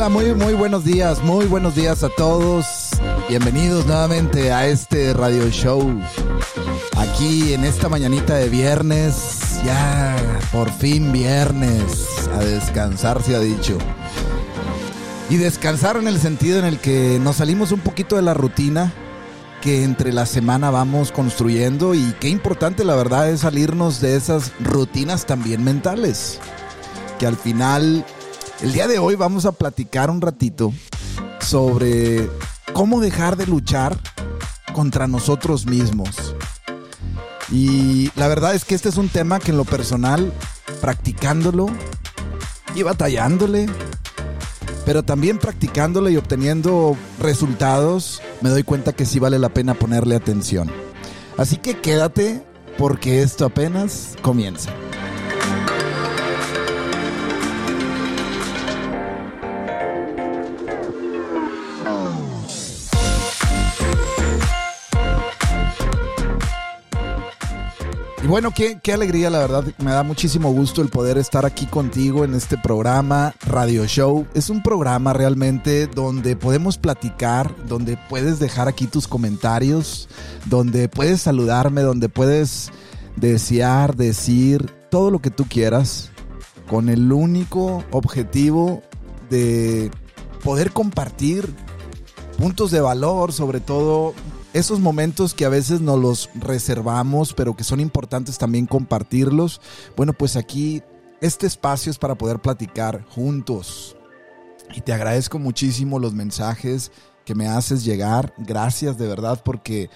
Hola, muy, muy buenos días, muy buenos días a todos. Bienvenidos nuevamente a este radio show. Aquí en esta mañanita de viernes, ya por fin viernes, a descansar se ha dicho. Y descansar en el sentido en el que nos salimos un poquito de la rutina que entre la semana vamos construyendo y qué importante la verdad es salirnos de esas rutinas también mentales. Que al final el día de hoy vamos a platicar un ratito sobre cómo dejar de luchar contra nosotros mismos. Y la verdad es que este es un tema que en lo personal, practicándolo y batallándole, pero también practicándolo y obteniendo resultados, me doy cuenta que sí vale la pena ponerle atención. Así que quédate porque esto apenas comienza. Bueno, qué, qué, alegría, la verdad. Me da muchísimo gusto el poder estar aquí contigo en este programa, Radio Show. Es un programa realmente donde podemos platicar, donde puedes dejar aquí tus comentarios, donde puedes saludarme, donde puedes desear, decir todo lo que tú quieras, con el único objetivo de poder compartir puntos de valor, sobre todo esos momentos que a veces nos los reservamos, pero que son importantes también compartirlos, bueno, pues aquí este espacio es para poder platicar juntos. Y te agradezco muchísimo los mensajes que me haces llegar. Gracias de verdad porque,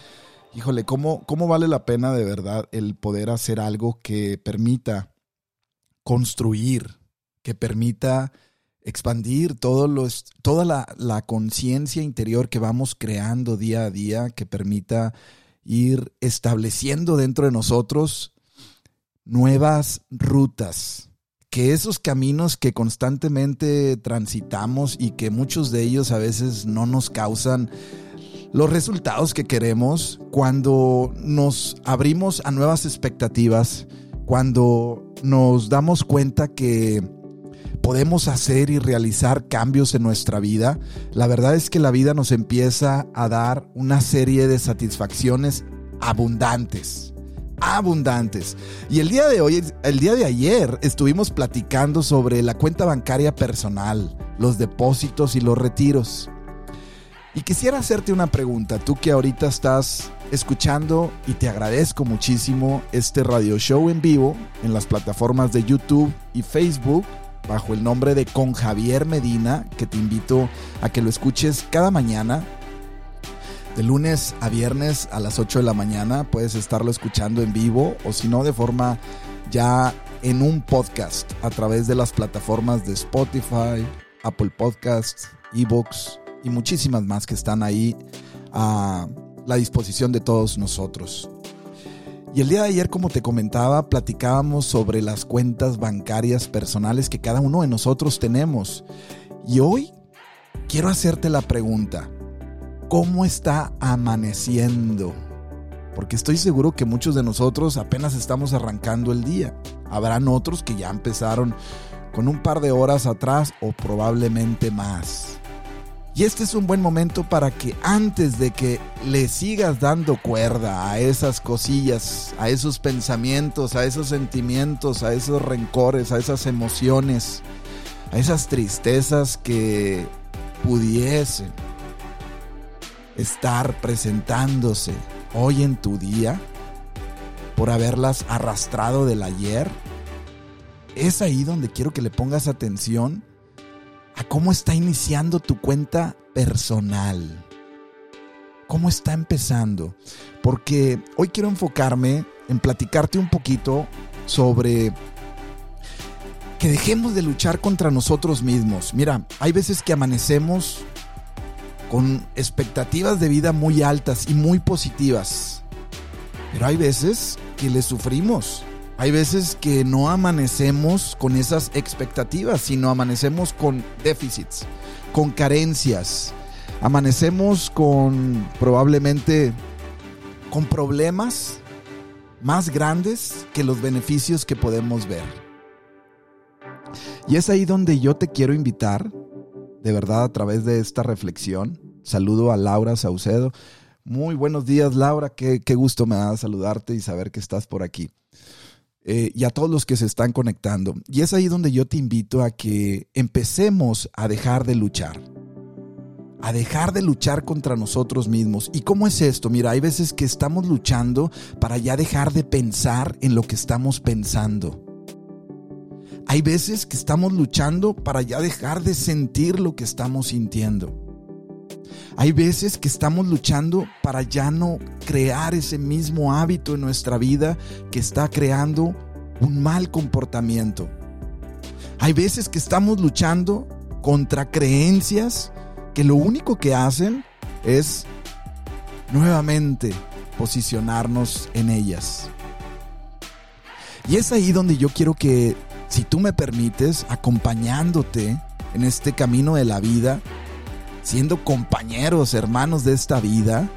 híjole, ¿cómo, cómo vale la pena de verdad el poder hacer algo que permita construir, que permita expandir los, toda la, la conciencia interior que vamos creando día a día que permita ir estableciendo dentro de nosotros nuevas rutas, que esos caminos que constantemente transitamos y que muchos de ellos a veces no nos causan los resultados que queremos, cuando nos abrimos a nuevas expectativas, cuando nos damos cuenta que podemos hacer y realizar cambios en nuestra vida, la verdad es que la vida nos empieza a dar una serie de satisfacciones abundantes abundantes. Y el día de hoy, el día de ayer, estuvimos platicando sobre la cuenta bancaria personal, los depósitos y los retiros. Y quisiera hacerte una pregunta, tú que ahorita estás escuchando y te agradezco muchísimo este radio show en vivo en las plataformas de YouTube y Facebook bajo el nombre de Con Javier Medina, que te invito a que lo escuches cada mañana. De lunes a viernes a las 8 de la mañana puedes estarlo escuchando en vivo o si no de forma ya en un podcast a través de las plataformas de Spotify, Apple Podcasts, Ebooks y muchísimas más que están ahí a la disposición de todos nosotros. Y el día de ayer, como te comentaba, platicábamos sobre las cuentas bancarias personales que cada uno de nosotros tenemos. Y hoy quiero hacerte la pregunta, ¿cómo está amaneciendo? Porque estoy seguro que muchos de nosotros apenas estamos arrancando el día. Habrán otros que ya empezaron con un par de horas atrás o probablemente más. Y este es un buen momento para que antes de que le sigas dando cuerda a esas cosillas, a esos pensamientos, a esos sentimientos, a esos rencores, a esas emociones, a esas tristezas que pudiesen estar presentándose hoy en tu día por haberlas arrastrado del ayer, es ahí donde quiero que le pongas atención a cómo está iniciando tu cuenta personal. ¿Cómo está empezando? Porque hoy quiero enfocarme en platicarte un poquito sobre que dejemos de luchar contra nosotros mismos. Mira, hay veces que amanecemos con expectativas de vida muy altas y muy positivas. Pero hay veces que le sufrimos hay veces que no amanecemos con esas expectativas, sino amanecemos con déficits, con carencias. Amanecemos con probablemente con problemas más grandes que los beneficios que podemos ver. Y es ahí donde yo te quiero invitar de verdad a través de esta reflexión. Saludo a Laura Saucedo. Muy buenos días, Laura. Qué, qué gusto me da saludarte y saber que estás por aquí. Eh, y a todos los que se están conectando. Y es ahí donde yo te invito a que empecemos a dejar de luchar. A dejar de luchar contra nosotros mismos. ¿Y cómo es esto? Mira, hay veces que estamos luchando para ya dejar de pensar en lo que estamos pensando. Hay veces que estamos luchando para ya dejar de sentir lo que estamos sintiendo. Hay veces que estamos luchando para ya no crear ese mismo hábito en nuestra vida que está creando un mal comportamiento. Hay veces que estamos luchando contra creencias que lo único que hacen es nuevamente posicionarnos en ellas. Y es ahí donde yo quiero que, si tú me permites, acompañándote en este camino de la vida, siendo compañeros, hermanos de esta vida,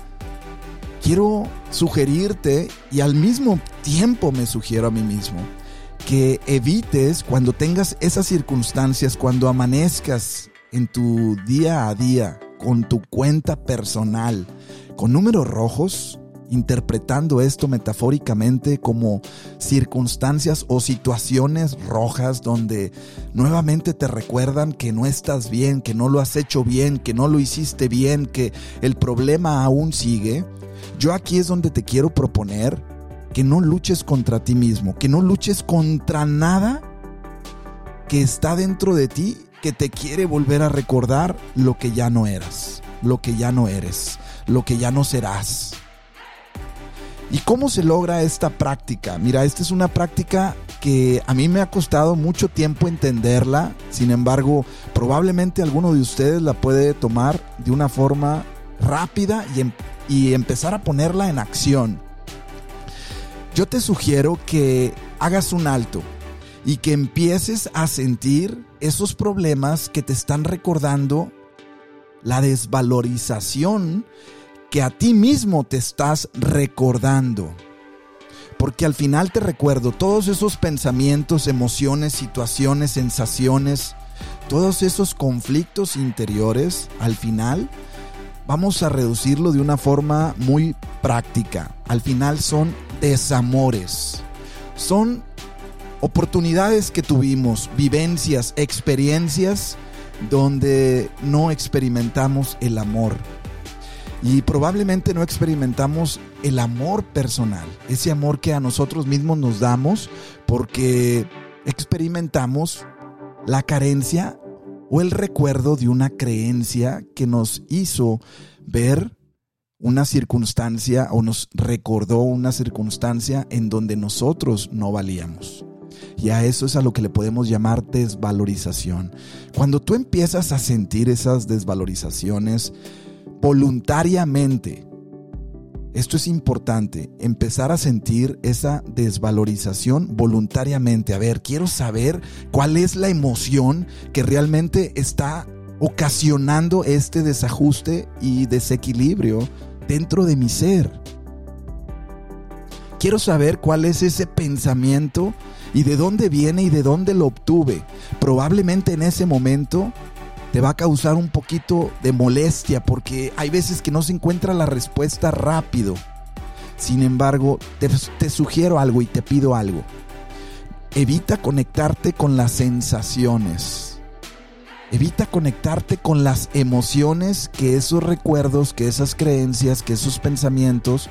quiero sugerirte y al mismo tiempo me sugiero a mí mismo que evites cuando tengas esas circunstancias, cuando amanezcas en tu día a día con tu cuenta personal, con números rojos, interpretando esto metafóricamente como circunstancias o situaciones rojas donde nuevamente te recuerdan que no estás bien, que no lo has hecho bien, que no lo hiciste bien, que el problema aún sigue, yo aquí es donde te quiero proponer que no luches contra ti mismo, que no luches contra nada que está dentro de ti que te quiere volver a recordar lo que ya no eras, lo que ya no eres, lo que ya no serás. ¿Y cómo se logra esta práctica? Mira, esta es una práctica que a mí me ha costado mucho tiempo entenderla, sin embargo, probablemente alguno de ustedes la puede tomar de una forma rápida y, em, y empezar a ponerla en acción. Yo te sugiero que hagas un alto y que empieces a sentir esos problemas que te están recordando la desvalorización que a ti mismo te estás recordando. Porque al final te recuerdo todos esos pensamientos, emociones, situaciones, sensaciones, todos esos conflictos interiores, al final vamos a reducirlo de una forma muy práctica. Al final son desamores. Son oportunidades que tuvimos, vivencias, experiencias donde no experimentamos el amor y probablemente no experimentamos el amor personal, ese amor que a nosotros mismos nos damos porque experimentamos la carencia o el recuerdo de una creencia que nos hizo ver una circunstancia o nos recordó una circunstancia en donde nosotros no valíamos. Y a eso es a lo que le podemos llamar desvalorización. Cuando tú empiezas a sentir esas desvalorizaciones, voluntariamente. Esto es importante, empezar a sentir esa desvalorización voluntariamente. A ver, quiero saber cuál es la emoción que realmente está ocasionando este desajuste y desequilibrio dentro de mi ser. Quiero saber cuál es ese pensamiento y de dónde viene y de dónde lo obtuve. Probablemente en ese momento te va a causar un poquito de molestia porque hay veces que no se encuentra la respuesta rápido. Sin embargo, te, sugiero algo y te pido algo. Evita conectarte con las sensaciones. Evita conectarte con las emociones que esos recuerdos, que esas creencias, que esos pensamientos,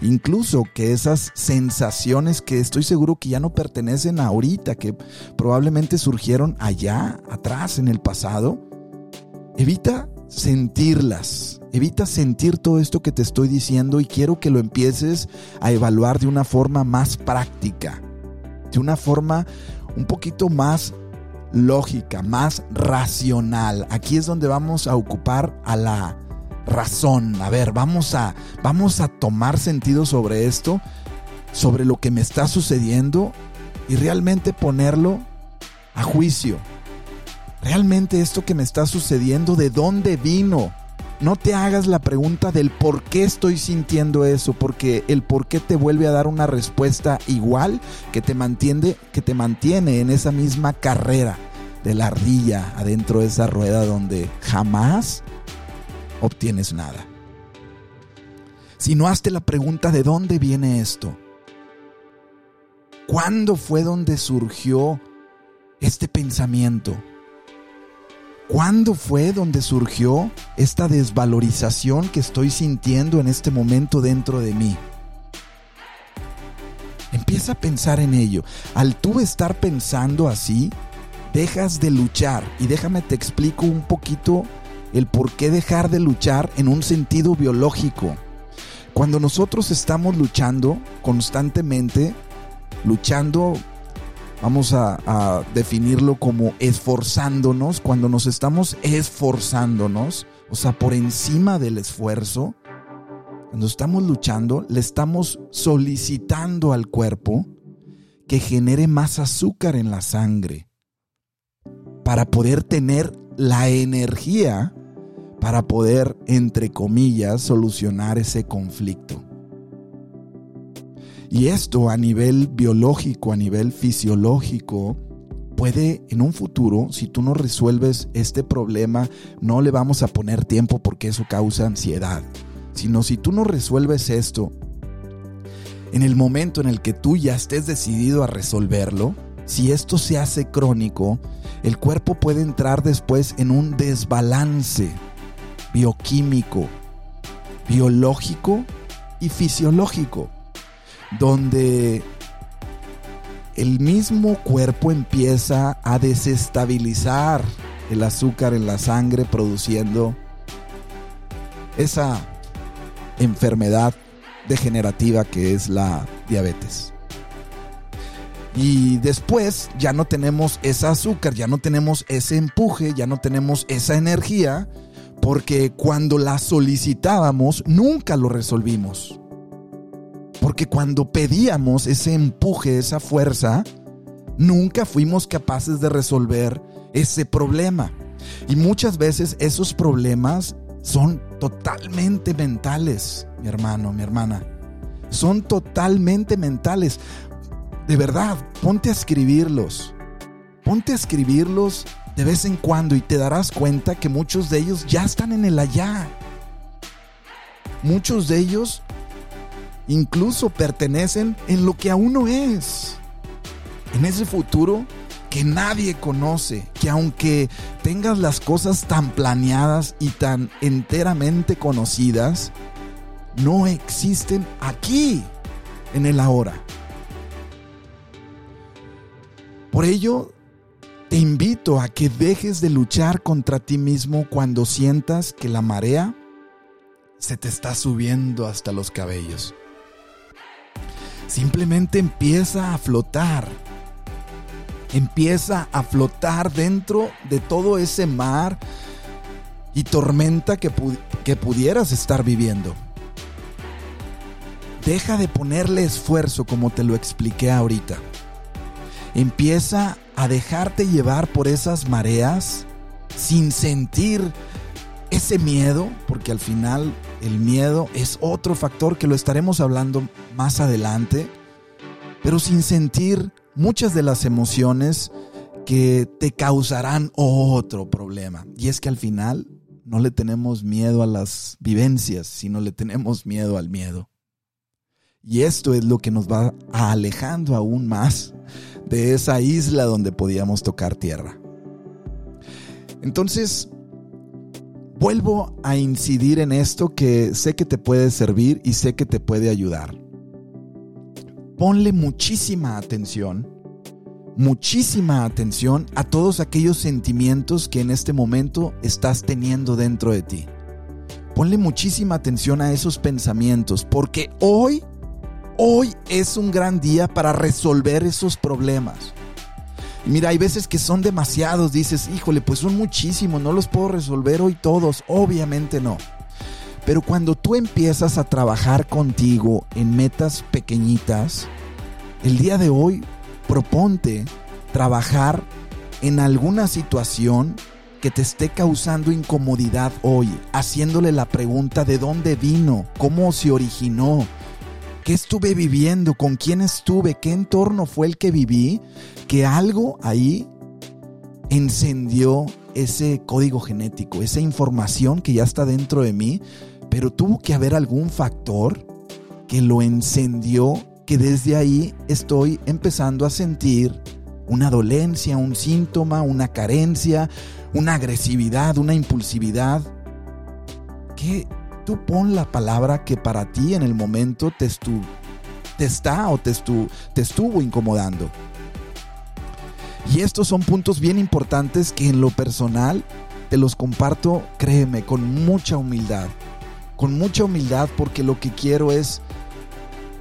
incluso que esas sensaciones que estoy seguro que ya no pertenecen a ahorita, que probablemente surgieron allá, atrás, en el pasado, Evita sentirlas, evita sentir todo esto que te estoy diciendo y quiero que lo empieces a evaluar de una forma más práctica, de una forma un poquito más lógica, más racional. Aquí es donde vamos a ocupar a la razón. A ver, vamos a vamos a tomar sentido sobre esto, sobre lo que me está sucediendo y realmente ponerlo a juicio realmente esto que me está sucediendo, ¿de dónde vino? No te hagas la pregunta del por qué estoy sintiendo eso, porque el por qué te vuelve a dar una respuesta igual que te mantiene, que te mantiene en esa misma carrera de la ardilla adentro de esa rueda donde jamás obtienes nada. Si no hazte la pregunta de dónde viene esto. ¿Cuándo fue donde surgió este pensamiento? ¿Cuándo fue donde surgió esta desvalorización que estoy sintiendo en este momento dentro de mí? Empieza a pensar en ello. Al tú estar pensando así, dejas de luchar. Y déjame te explico un poquito el por qué dejar de luchar en un sentido biológico. Cuando nosotros estamos luchando constantemente, luchando, vamos a, definirlo como esforzándonos, cuando nos estamos esforzándonos, o sea, por encima del esfuerzo, cuando estamos luchando, le estamos solicitando al cuerpo que genere más azúcar en la sangre para poder tener la energía para poder, entre comillas, solucionar ese conflicto. Y esto a nivel biológico, a nivel fisiológico, puede en un futuro, si tú no resuelves este problema, no le vamos a poner tiempo porque eso causa ansiedad. Sino si tú no resuelves esto en el momento en el que tú ya estés decidido a resolverlo, si esto se hace crónico, el cuerpo puede entrar después en un desbalance bioquímico, biológico y fisiológico, donde el mismo cuerpo empieza a desestabilizar el azúcar en la sangre produciendo esa enfermedad degenerativa que es la diabetes. Y después ya no tenemos ese azúcar, ya no tenemos ese empuje, ya no tenemos esa energía, porque cuando la solicitábamos nunca lo resolvimos. Porque cuando pedíamos ese empuje, esa fuerza, nunca fuimos capaces de resolver ese problema. Y muchas veces esos problemas son totalmente mentales, mi hermano, mi hermana. Son totalmente mentales. De verdad, ponte a escribirlos. Ponte a escribirlos de vez en cuando y te darás cuenta que muchos de ellos ya están en el allá. Muchos de ellos incluso pertenecen en lo que aún no es. En ese futuro que nadie conoce, que aunque tengas las cosas tan planeadas y tan enteramente conocidas, no existen aquí, en el ahora. Por ello, te invito a que dejes de luchar contra ti mismo cuando sientas que la marea se te está subiendo hasta los cabellos. Simplemente empieza a flotar empieza a flotar dentro de todo ese mar y tormenta que, pudieras estar viviendo. Deja de ponerle esfuerzo como te lo expliqué ahorita. Empieza a dejarte llevar por esas mareas sin sentir ese miedo, porque al final el miedo es otro factor que lo estaremos hablando más adelante, pero sin sentir muchas de las emociones que te causarán otro problema. Y es que al final no le tenemos miedo a las vivencias, sino le tenemos miedo al miedo. Y esto es lo que nos va alejando aún más de esa isla donde podíamos tocar tierra. Entonces, vuelvo a incidir en esto que sé que te puede servir y sé que te puede ayudar ponle muchísima atención, muchísima atención a todos aquellos sentimientos que en este momento estás teniendo dentro de ti. Ponle muchísima atención a esos pensamientos, porque hoy, hoy es un gran día para resolver esos problemas. Mira, hay veces que son demasiados, dices, híjole, pues son muchísimos, no los puedo resolver hoy todos, obviamente no. Pero cuando tú empiezas a trabajar contigo en metas pequeñitas, el día de hoy proponte trabajar en alguna situación que te esté causando incomodidad hoy, haciéndole la pregunta de dónde vino, cómo se originó, qué estuve viviendo, con quién estuve, qué entorno fue el que viví, que algo ahí encendió ese código genético, esa información que ya está dentro de mí, pero tuvo que haber algún factor que lo encendió, que desde ahí estoy empezando a sentir una dolencia, un síntoma, una carencia, una agresividad, una impulsividad. Que tú pon la palabra que para ti en el momento te, te está o te, te estuvo incomodando. Y estos son puntos bien importantes que en lo personal te los comparto, créeme, con mucha humildad. Con mucha humildad porque lo que quiero es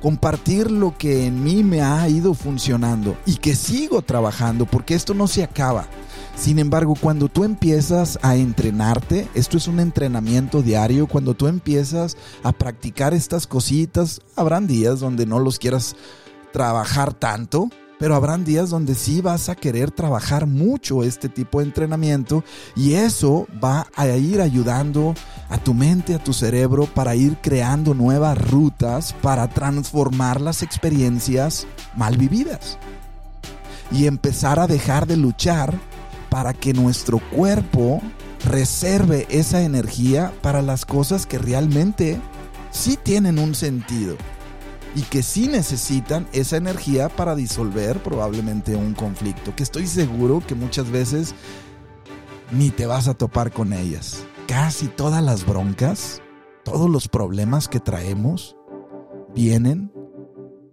compartir lo que en mí me ha ido funcionando y que sigo trabajando porque esto no se acaba. Sin embargo, cuando tú empiezas a entrenarte, esto es un entrenamiento diario, cuando tú empiezas a practicar estas cositas, habrán días donde no los quieras trabajar tanto, pero habrán días donde sí vas a querer trabajar mucho este tipo de entrenamiento y eso va a ir ayudando a tu mente, a tu cerebro para ir creando nuevas rutas para transformar las experiencias mal vividas y empezar a dejar de luchar para que nuestro cuerpo reserve esa energía para las cosas que realmente sí tienen un sentido y que sí necesitan esa energía para disolver probablemente un conflicto, que estoy seguro que muchas veces ni te vas a topar con ellas. Casi todas las broncas, todos los problemas que traemos vienen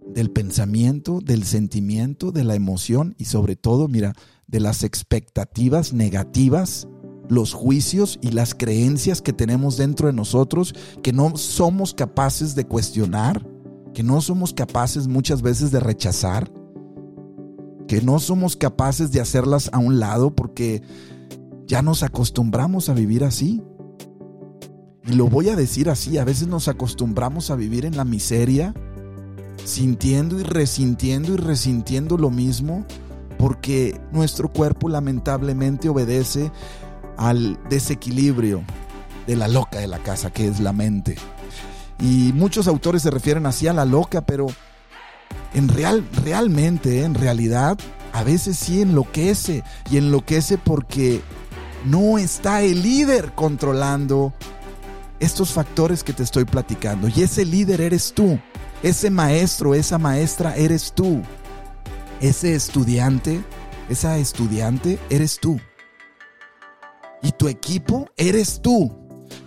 del pensamiento, del sentimiento, de la emoción y sobre todo, mira, de las expectativas negativas, los juicios y las creencias que tenemos dentro de nosotros que no somos capaces de cuestionar que no somos capaces muchas veces de rechazar, que no somos capaces de hacerlas a un lado porque ya nos acostumbramos a vivir así. Y lo voy a decir así, a veces nos acostumbramos a vivir en la miseria, sintiendo y resintiendo y resintiendo lo mismo, porque nuestro cuerpo lamentablemente obedece al desequilibrio de la loca de la casa, que es la mente. Y muchos autores se refieren así a la loca, pero en real, realmente, en realidad, a veces sí enloquece. Y enloquece porque no está el líder controlando estos factores que te estoy platicando. Y ese líder eres tú. Ese maestro, esa maestra eres tú. Ese estudiante, esa estudiante eres tú. Y tu equipo eres tú.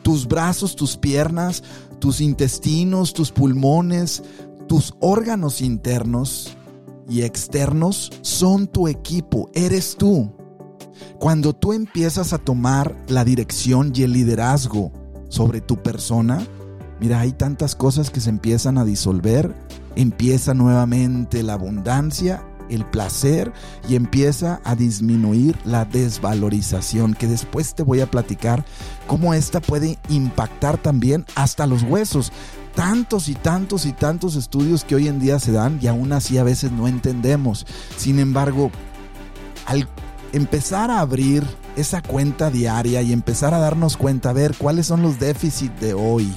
Tus brazos, tus piernas, tus intestinos, tus pulmones, tus órganos internos y externos son tu equipo, eres tú. Cuando tú empiezas a tomar la dirección y el liderazgo sobre tu persona, mira, hay tantas cosas que se empiezan a disolver, empieza nuevamente la abundancia el placer y empieza a disminuir la desvalorización, que después te voy a platicar cómo esta puede impactar también hasta los huesos. Tantos y tantos y tantos estudios que hoy en día se dan y aún así a veces no entendemos. Sin embargo, al empezar a abrir esa cuenta diaria y empezar a darnos cuenta, a ver cuáles son los déficits de hoy,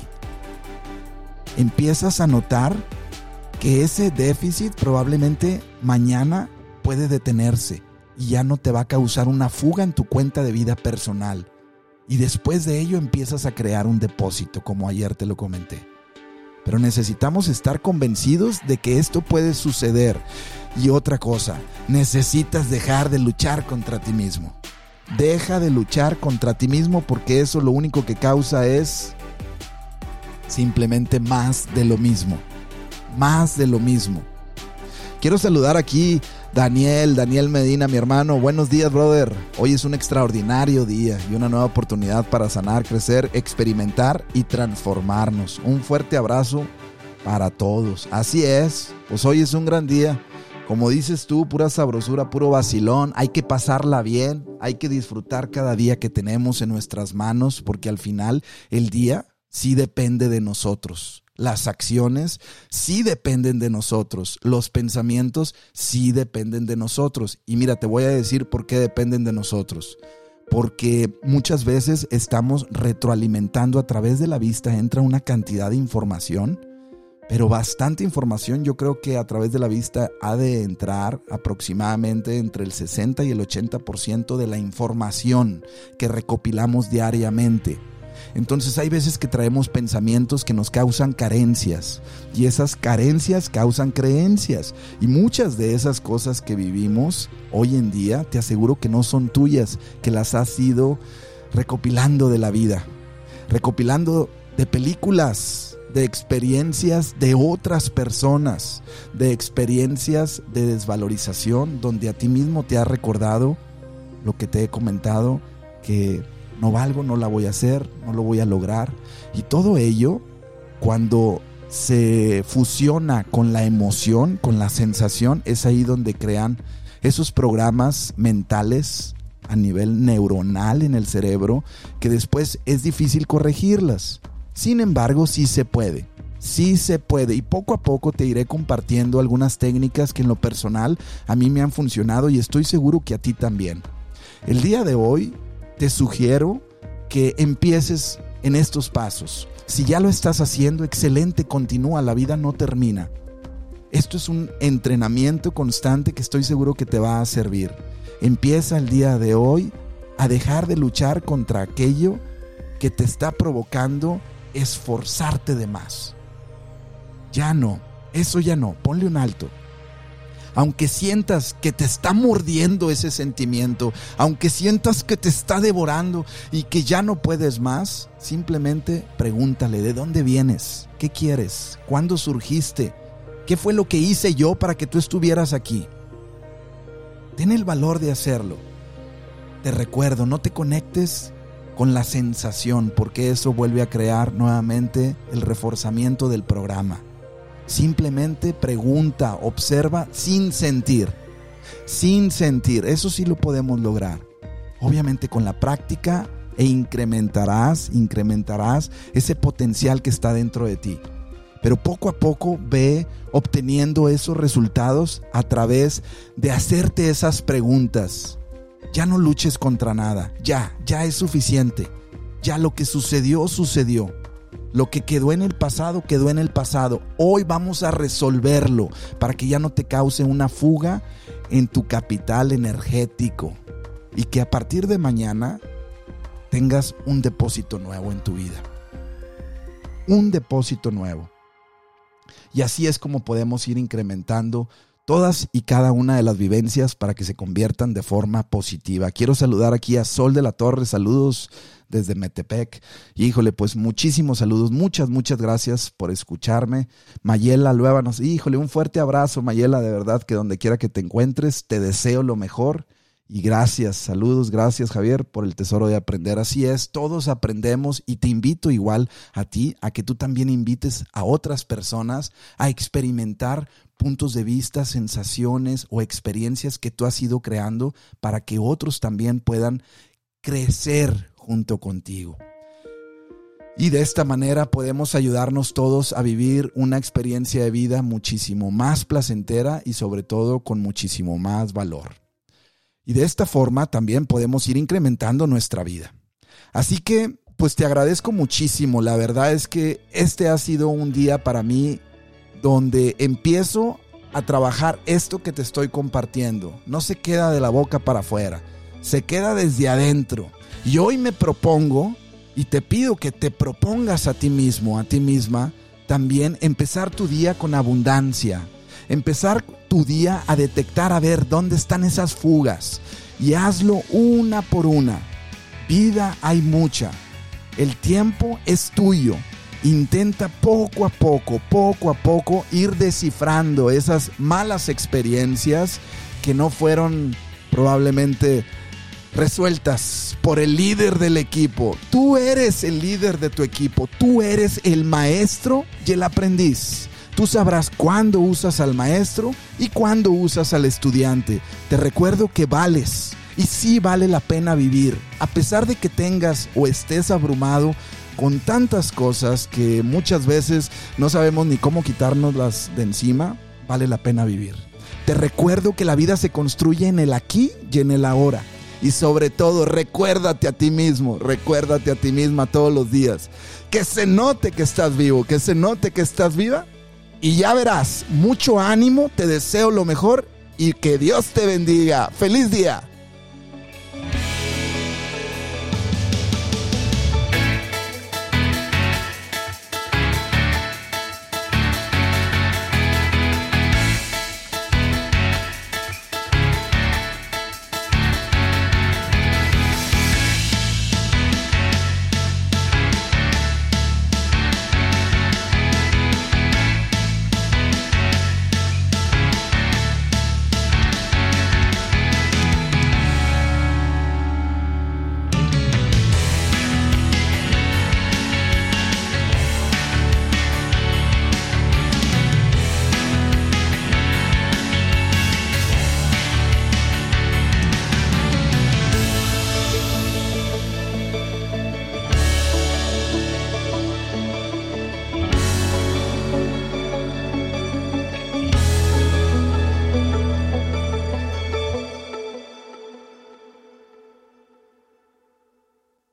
empiezas a notar que ese déficit probablemente mañana puede detenerse y ya no te va a causar una fuga en tu cuenta de vida personal. Y después de ello empiezas a crear un depósito, como ayer te lo comenté. Pero necesitamos estar convencidos de que esto puede suceder. Y otra cosa, necesitas dejar de luchar contra ti mismo. Deja de luchar contra ti mismo porque eso lo único que causa es simplemente más de lo mismo más de lo mismo. Quiero saludar aquí Daniel, Daniel Medina, mi hermano. Buenos días, brother. Hoy es un extraordinario día y una nueva oportunidad para sanar, crecer, experimentar y transformarnos. Un fuerte abrazo para todos. Así es, pues hoy es un gran día. Como dices tú, pura sabrosura, puro vacilón. Hay que pasarla bien, hay que disfrutar cada día que tenemos en nuestras manos, porque al final el día sí depende de nosotros. Las acciones sí dependen de nosotros. Los pensamientos sí dependen de nosotros. Y mira, te voy a decir por qué dependen de nosotros. Porque muchas veces estamos retroalimentando a través de la vista, entra una cantidad de información, pero bastante información. Yo creo que a través de la vista ha de entrar aproximadamente entre el 60 y el 80% de la información que recopilamos diariamente. Entonces hay veces que traemos pensamientos que nos causan carencias y esas carencias causan creencias y muchas de esas cosas que vivimos hoy en día te aseguro que no son tuyas, que las has ido recopilando de la vida, recopilando de películas, de experiencias de otras personas, de experiencias de desvalorización, donde a ti mismo te ha recordado lo que te he comentado, que no valgo, no la voy a hacer, no lo voy a lograr. Y todo ello, cuando se fusiona con la emoción, con la sensación, es ahí donde crean esos programas mentales a nivel neuronal en el cerebro que después es difícil corregirlas. Sin embargo, sí se puede. Sí se puede y poco a poco te iré compartiendo algunas técnicas que en lo personal a mí me han funcionado y estoy seguro que a ti también. El día de hoy te sugiero que empieces en estos pasos. Si ya lo estás haciendo, excelente, continúa, la vida no termina. Esto es un entrenamiento constante que estoy seguro que te va a servir. Empieza el día de hoy a dejar de luchar contra aquello que te está provocando esforzarte de más. Ya no, eso ya no, ponle un alto aunque sientas que te está mordiendo ese sentimiento, aunque sientas que te está devorando y que ya no puedes más, simplemente pregúntale, ¿de dónde vienes? ¿Qué quieres? ¿Cuándo surgiste? ¿Qué fue lo que hice yo para que tú estuvieras aquí? Ten el valor de hacerlo. Te recuerdo, no te conectes con la sensación, porque eso vuelve a crear nuevamente el reforzamiento del programa. Simplemente pregunta, observa sin sentir. Sin sentir. Eso sí lo podemos lograr. Obviamente con la práctica e incrementarás, incrementarás ese potencial que está dentro de ti. Pero poco a poco ve obteniendo esos resultados a través de hacerte esas preguntas. Ya no luches contra nada. Ya, ya es suficiente. Ya lo que sucedió, sucedió. Lo que quedó en el pasado, quedó en el pasado. Hoy vamos a resolverlo para que ya no te cause una fuga en tu capital energético y que a partir de mañana tengas un depósito nuevo en tu vida. Un depósito nuevo. Y así es como podemos ir incrementando todas y cada una de las vivencias para que se conviertan de forma positiva. Quiero saludar aquí a Sol de la Torre. Saludos desde Metepec. Híjole, pues muchísimos saludos, muchas, muchas gracias por escucharme. Mayela Luévanos, híjole, un fuerte abrazo, Mayela, de verdad que donde quiera que te encuentres, te deseo lo mejor. Y gracias, saludos, gracias Javier por el tesoro de aprender. Así es, todos aprendemos y te invito igual a ti a que tú también invites a otras personas a experimentar puntos de vista, sensaciones o experiencias que tú has ido creando para que otros también puedan crecer junto contigo. Y de esta manera podemos ayudarnos todos a vivir una experiencia de vida muchísimo más placentera y sobre todo con muchísimo más valor. Y de esta forma también podemos ir incrementando nuestra vida. Así que, pues te agradezco muchísimo. La verdad es que este ha sido un día para mí donde empiezo a trabajar esto que te estoy compartiendo. No se queda de la boca para afuera, se queda desde adentro y hoy me propongo y te pido que te propongas a ti mismo, a ti misma, también empezar tu día con abundancia. Empezar tu día a detectar, a ver dónde están esas fugas. Y hazlo una por una. Vida hay mucha. El tiempo es tuyo. Intenta poco a poco, poco a poco ir descifrando esas malas experiencias que no fueron probablemente resueltas por el líder del equipo. Tú eres el líder de tu equipo, tú eres el maestro y el aprendiz. Tú sabrás cuándo usas al maestro y cuándo usas al estudiante. Te recuerdo que vales y sí vale la pena vivir, a pesar de que tengas o estés abrumado con tantas cosas que muchas veces no sabemos ni cómo quitárnoslas de encima, vale la pena vivir. Te recuerdo que la vida se construye en el aquí y en el ahora y sobre todo, recuérdate a ti mismo, recuérdate a ti misma todos los días. Que se note que estás vivo, que se note que estás viva Y ya verás, mucho ánimo, te deseo lo mejor y que Dios te bendiga. ¡Feliz día!